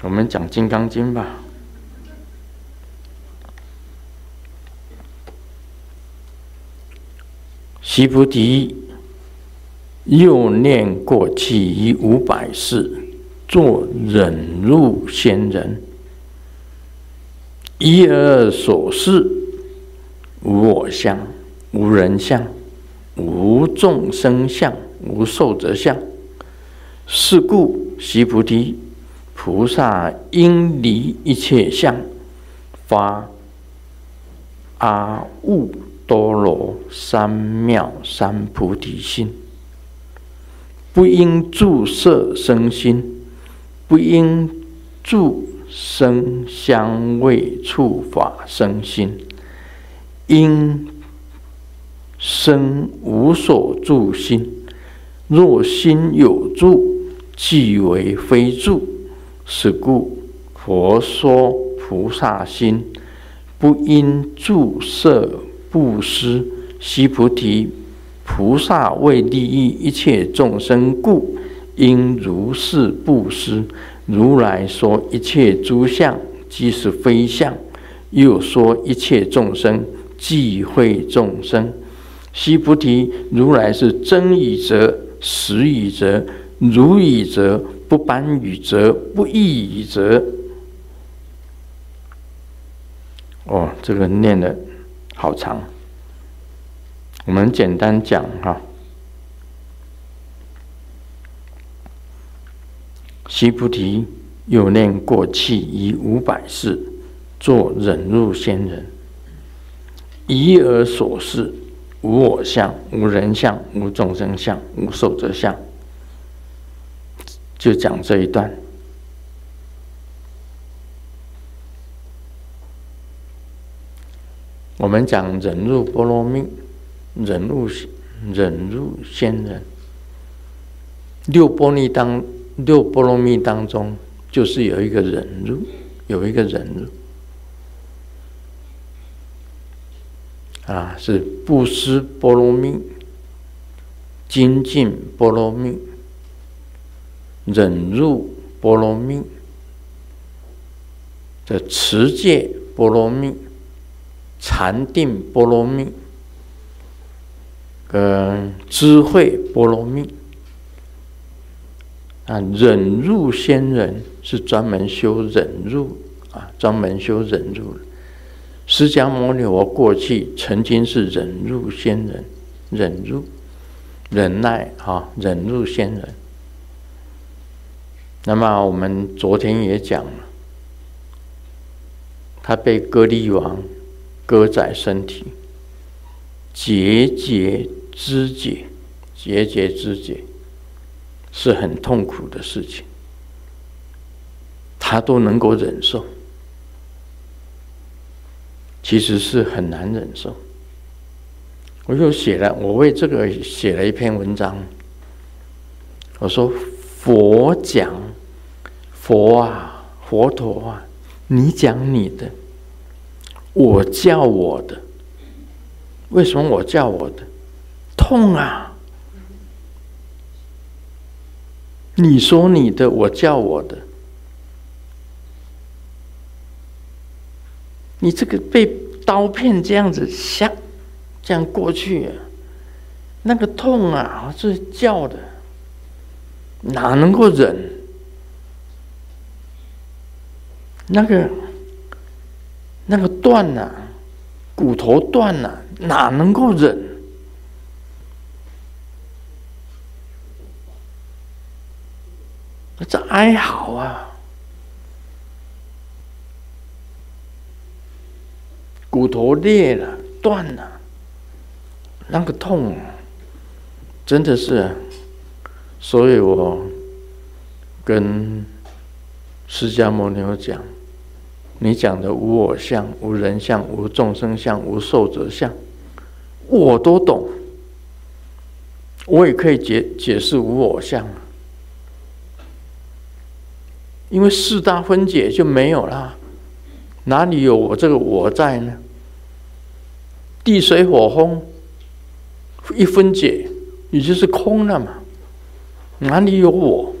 我们讲《金刚经》吧。须菩提，又念过去于五百世，作忍辱仙人。一而所示，无我相，无人相，无众生相，无寿者相。是故，须菩提，菩萨应离一切相，发阿耨多罗三藐三菩提心。不应住色生心，不应住。声香味触法生心，因生无所住心。若心有住，即为非住。是故佛说菩萨心，不应住色布施。须菩提，菩萨为利益一切众生故，应如是布施。如来说一切诸相即是非相，又说一切众生即会众生。须菩提，如来是真以则、实以则、如以则、不般语者、不异语者。哦，这个念的好长，我们简单讲哈。须菩提，又念过去于五百世，作忍辱仙人。一而所示，无我相，无人相，无众生相，无寿者相。就讲这一段。我们讲忍辱波罗蜜，忍辱忍辱仙人，六波罗蜜当。六波罗蜜当中，就是有一个忍辱，有一个忍辱啊，是布施波罗蜜、精进波罗蜜、忍辱波罗蜜的持戒波罗蜜、禅定波罗蜜跟智慧波罗蜜。啊，忍辱仙人是专门修忍辱啊，专门修忍辱。释迦牟尼佛过去曾经是忍辱仙人，忍辱、忍耐啊，忍辱仙人。那么我们昨天也讲了，他被歌利王割宰身体，节节肢解，节节肢解。是很痛苦的事情，他都能够忍受，其实是很难忍受。我又写了，我为这个写了一篇文章。我说佛讲，佛啊，佛陀啊，你讲你的，我叫我的。为什么我叫我的？痛啊！你说你的，我叫我的。你这个被刀片这样子像这样过去，那个痛啊，是叫的，哪能够忍？那个那个断了，骨头断了，哪能够忍？这哀嚎啊，骨头裂了，断了，那个痛，真的是，所以我跟释迦牟尼讲，你讲的无我相、无人相、无众生相、无寿者相，我都懂，我也可以解解释无我相。因为四大分解就没有了，哪里有我这个我在呢？地水火风一分解，也就是空了嘛，哪里有我？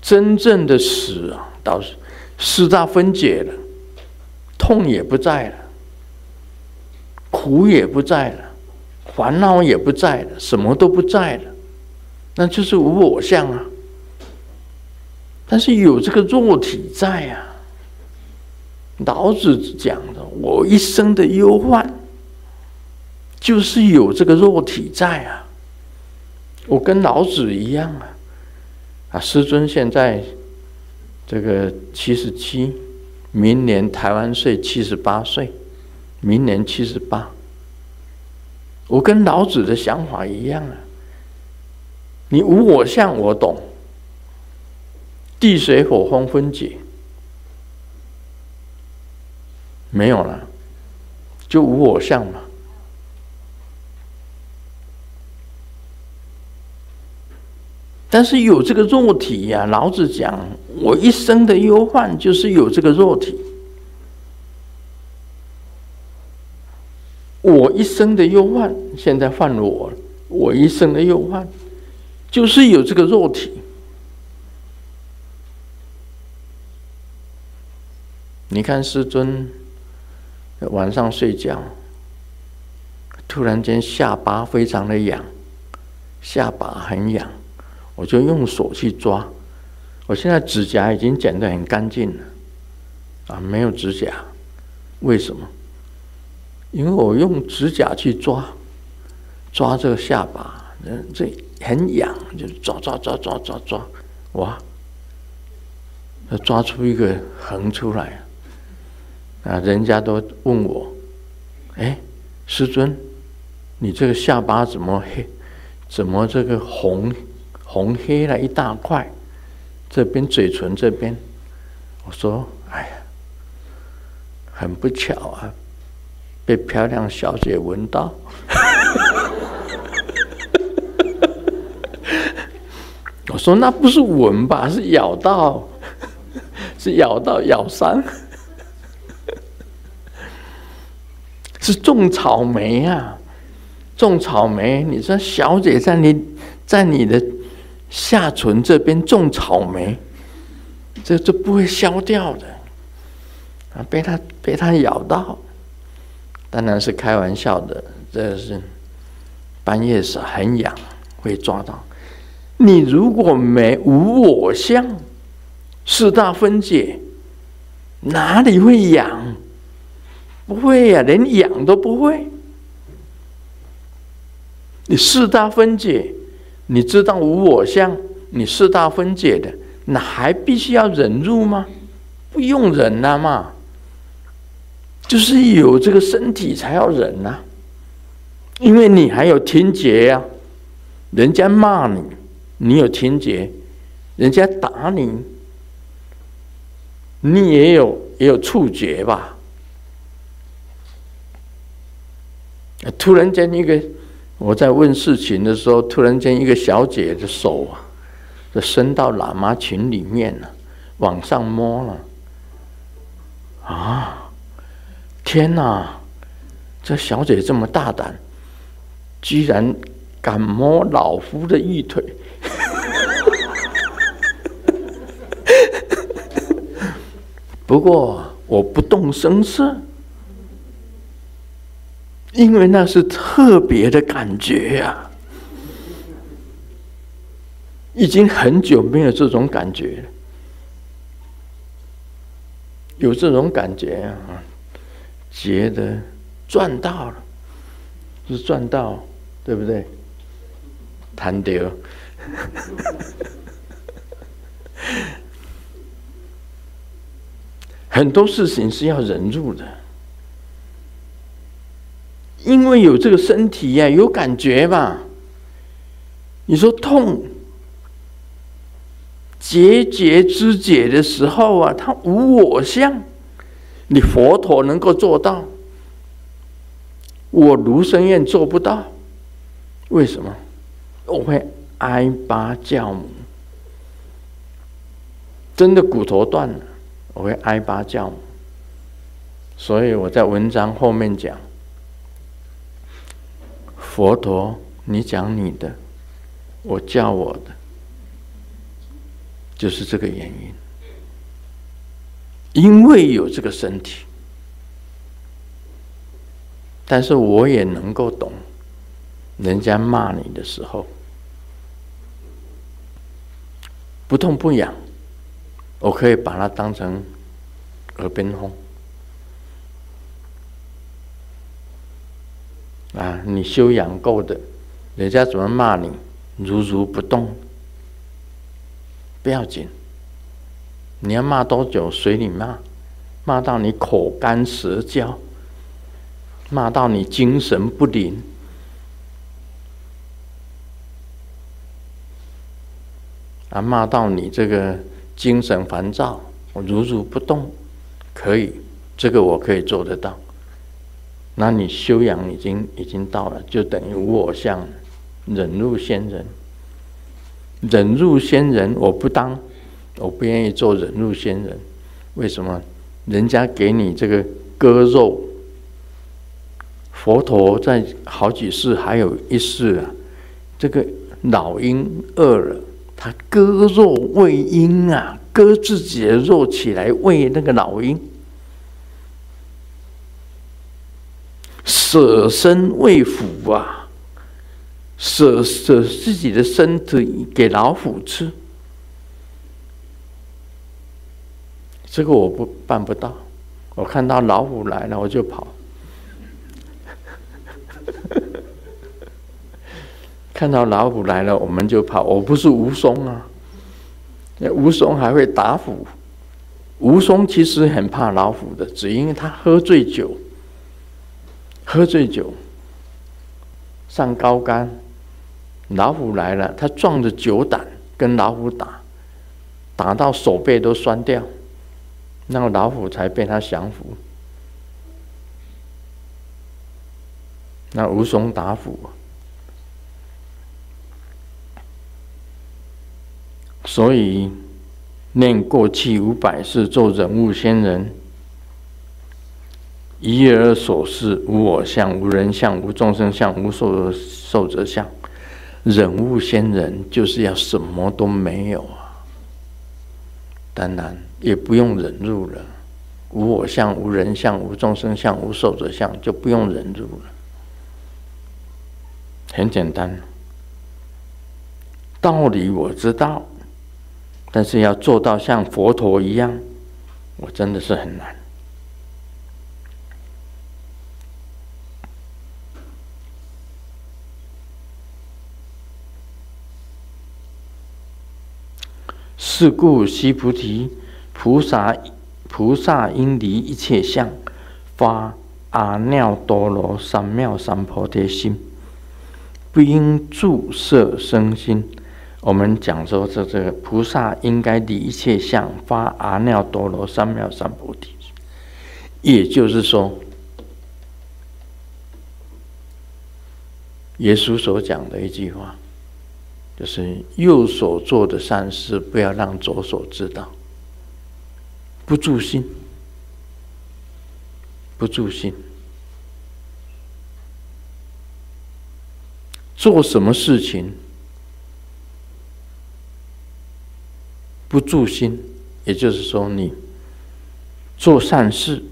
真正的死啊，到四大分解了，痛也不在了，苦也不在了，烦恼也不在了，什么都不在了，那就是无我相啊。但是有这个肉体在啊。老子讲的，我一生的忧患，就是有这个肉体在啊。我跟老子一样啊。啊，师尊现在这个七十七，明年台湾岁七十八岁，明年七十八。我跟老子的想法一样啊。你无我相，我懂。地水火风分解。没有了，就无我相嘛。但是有这个肉体呀，老子讲，我一生的忧患就是有这个肉体。我一生的忧患，现在换我，我一生的忧患，就是有这个肉体。你看师尊。晚上睡觉，突然间下巴非常的痒，下巴很痒，我就用手去抓。我现在指甲已经剪得很干净了，啊，没有指甲，为什么？因为我用指甲去抓，抓这个下巴，这很痒，就抓抓抓抓抓抓，哇，抓出一个横出来。啊！人家都问我：“哎，师尊，你这个下巴怎么黑？怎么这个红红黑了一大块？这边嘴唇这边。”我说：“哎呀，很不巧啊，被漂亮小姐闻到。”我说：“那不是闻吧？是咬到，是咬到咬伤。”是种草莓啊，种草莓！你说小姐在你，在你的下唇这边种草莓，这这不会消掉的啊！被它被它咬到，当然是开玩笑的。这是半夜时很痒，会抓到。你如果没无我相，四大分解，哪里会痒？不会呀、连痒都不会。你四大分解，你知道无我相，你四大分解的，那还必须要忍辱吗？不用忍了嘛，就是有这个身体才要忍呐、啊，因为你还有听觉呀、啊，人家骂你，你有听觉；人家打你，你也有也有触觉吧。突然间，一个我在问事情的时候，突然间一个小姐的手啊，就伸到喇嘛群里面了，往上摸了。啊！天哪！这小姐这么大胆，居然敢摸老夫的玉腿。不过我不动声色。因为那是特别的感觉呀、已经很久没有这种感觉了。有这种感觉啊，觉得赚到了，是赚到，对不对？谈得，很多事情是要忍住的。因为有这个身体呀、有感觉吧？你说痛，结节肢解的时候啊，它无我相，你佛陀能够做到，我卢生愿做不到，为什么？我会挨八教母，真的骨头断了，我会挨八教母，所以我在文章后面讲。佛陀，你讲你的，我教我的。就是这个原因。因为有这个身体，但是我也能够懂，人家骂你的时候，不痛不痒，我可以把它当成耳边风。啊，你修养够的，人家怎么骂你，如如不动，不要紧。你要骂多久随你骂，骂到你口干舌焦，骂到你精神不灵，啊，骂到你这个精神烦躁，我如如不动，可以，这个我可以做得到。那你修养已经已经到了，就等于无我相，忍辱仙人。忍辱仙人，我不当，我不愿意做忍辱仙人。为什么？人家给你这个割肉，佛陀在好几世，还有一世啊，这个老鹰饿了，他割肉喂鹰啊，割自己的肉起来喂那个老鹰。舍身喂虎啊，舍舍自己的身体给老虎吃，这个我不办不到。我看到老虎来了，我就跑。看到老虎来了，我们就跑。我不是武松啊，武松还会打虎。武松其实很怕老虎的，只因为他喝醉酒。喝醉酒，上高杆，老虎来了，他壮着酒胆跟老虎打，打到手背都酸掉，那个老虎才被他降服。那武松打虎，所以念过去五百世做人物仙人。一而所示，无我相，无人相，无众生相，无寿寿者相。忍辱仙人就是要什么都没有啊！当然也不用忍辱了，无我相，无人相，无众生相，无寿者相，就不用忍辱了。很简单，道理我知道，但是要做到像佛陀一样，我真的是很难。是故，须菩提，菩萨菩萨应离一切相，发阿耨多罗三藐三菩提心，不应住色声心。我们讲说，这这个菩萨应该离一切相，发阿耨多罗三藐三菩提。也就是说，耶稣所讲的一句话。就是右手做的善事，不要让左手知道。不住心，不住心。做什么事情不住心，也就是说，你做善事，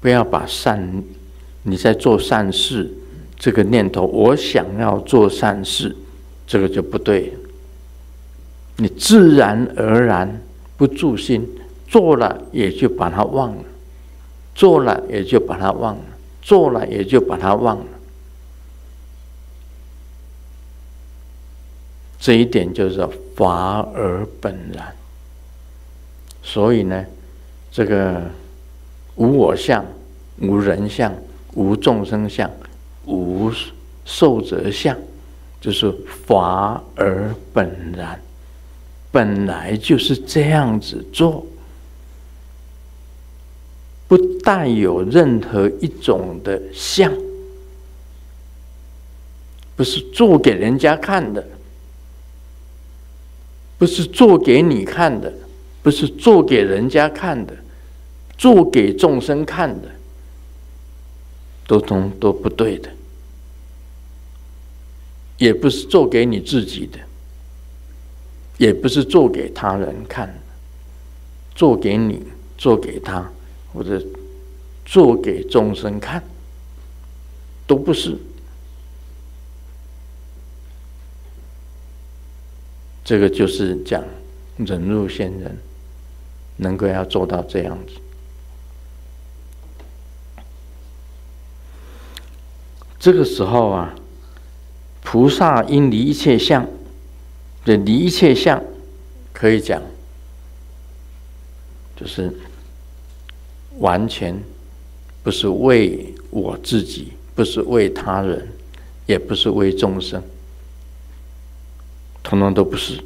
不要把善，你在做善事。这个念头，我想要做善事，这个就不对。你自然而然不住心，做了也就把它忘了，做了也就把它忘了，做了也就把它忘了。这一点就是法尔本然。所以呢，这个无我相、无人相、无众生相。无受者相，就是法尔本然，本来就是这样子做，不带有任何一种的相，不是做给人家看的，不是做给你看的，不是做给人家看的，做给众生看的，都通都不对的。也不是做给你自己的，也不是做给他人看，做给你，做给他，或者做给众生看，都不是。这个就是讲忍辱仙人能够要做到这样子。这个时候啊，菩萨因离一切相，对，离一切相，可以讲，就是完全不是为我自己，不是为他人，也不是为众生，统统都不是，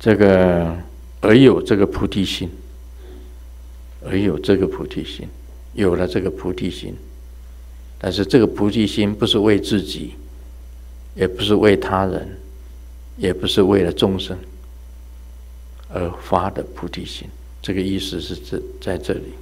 这个而有这个菩提心。而有这个菩提心，有了这个菩提心，但是这个菩提心不是为自己，也不是为他人，也不是为了众生而发的菩提心。这个意思是这在这里。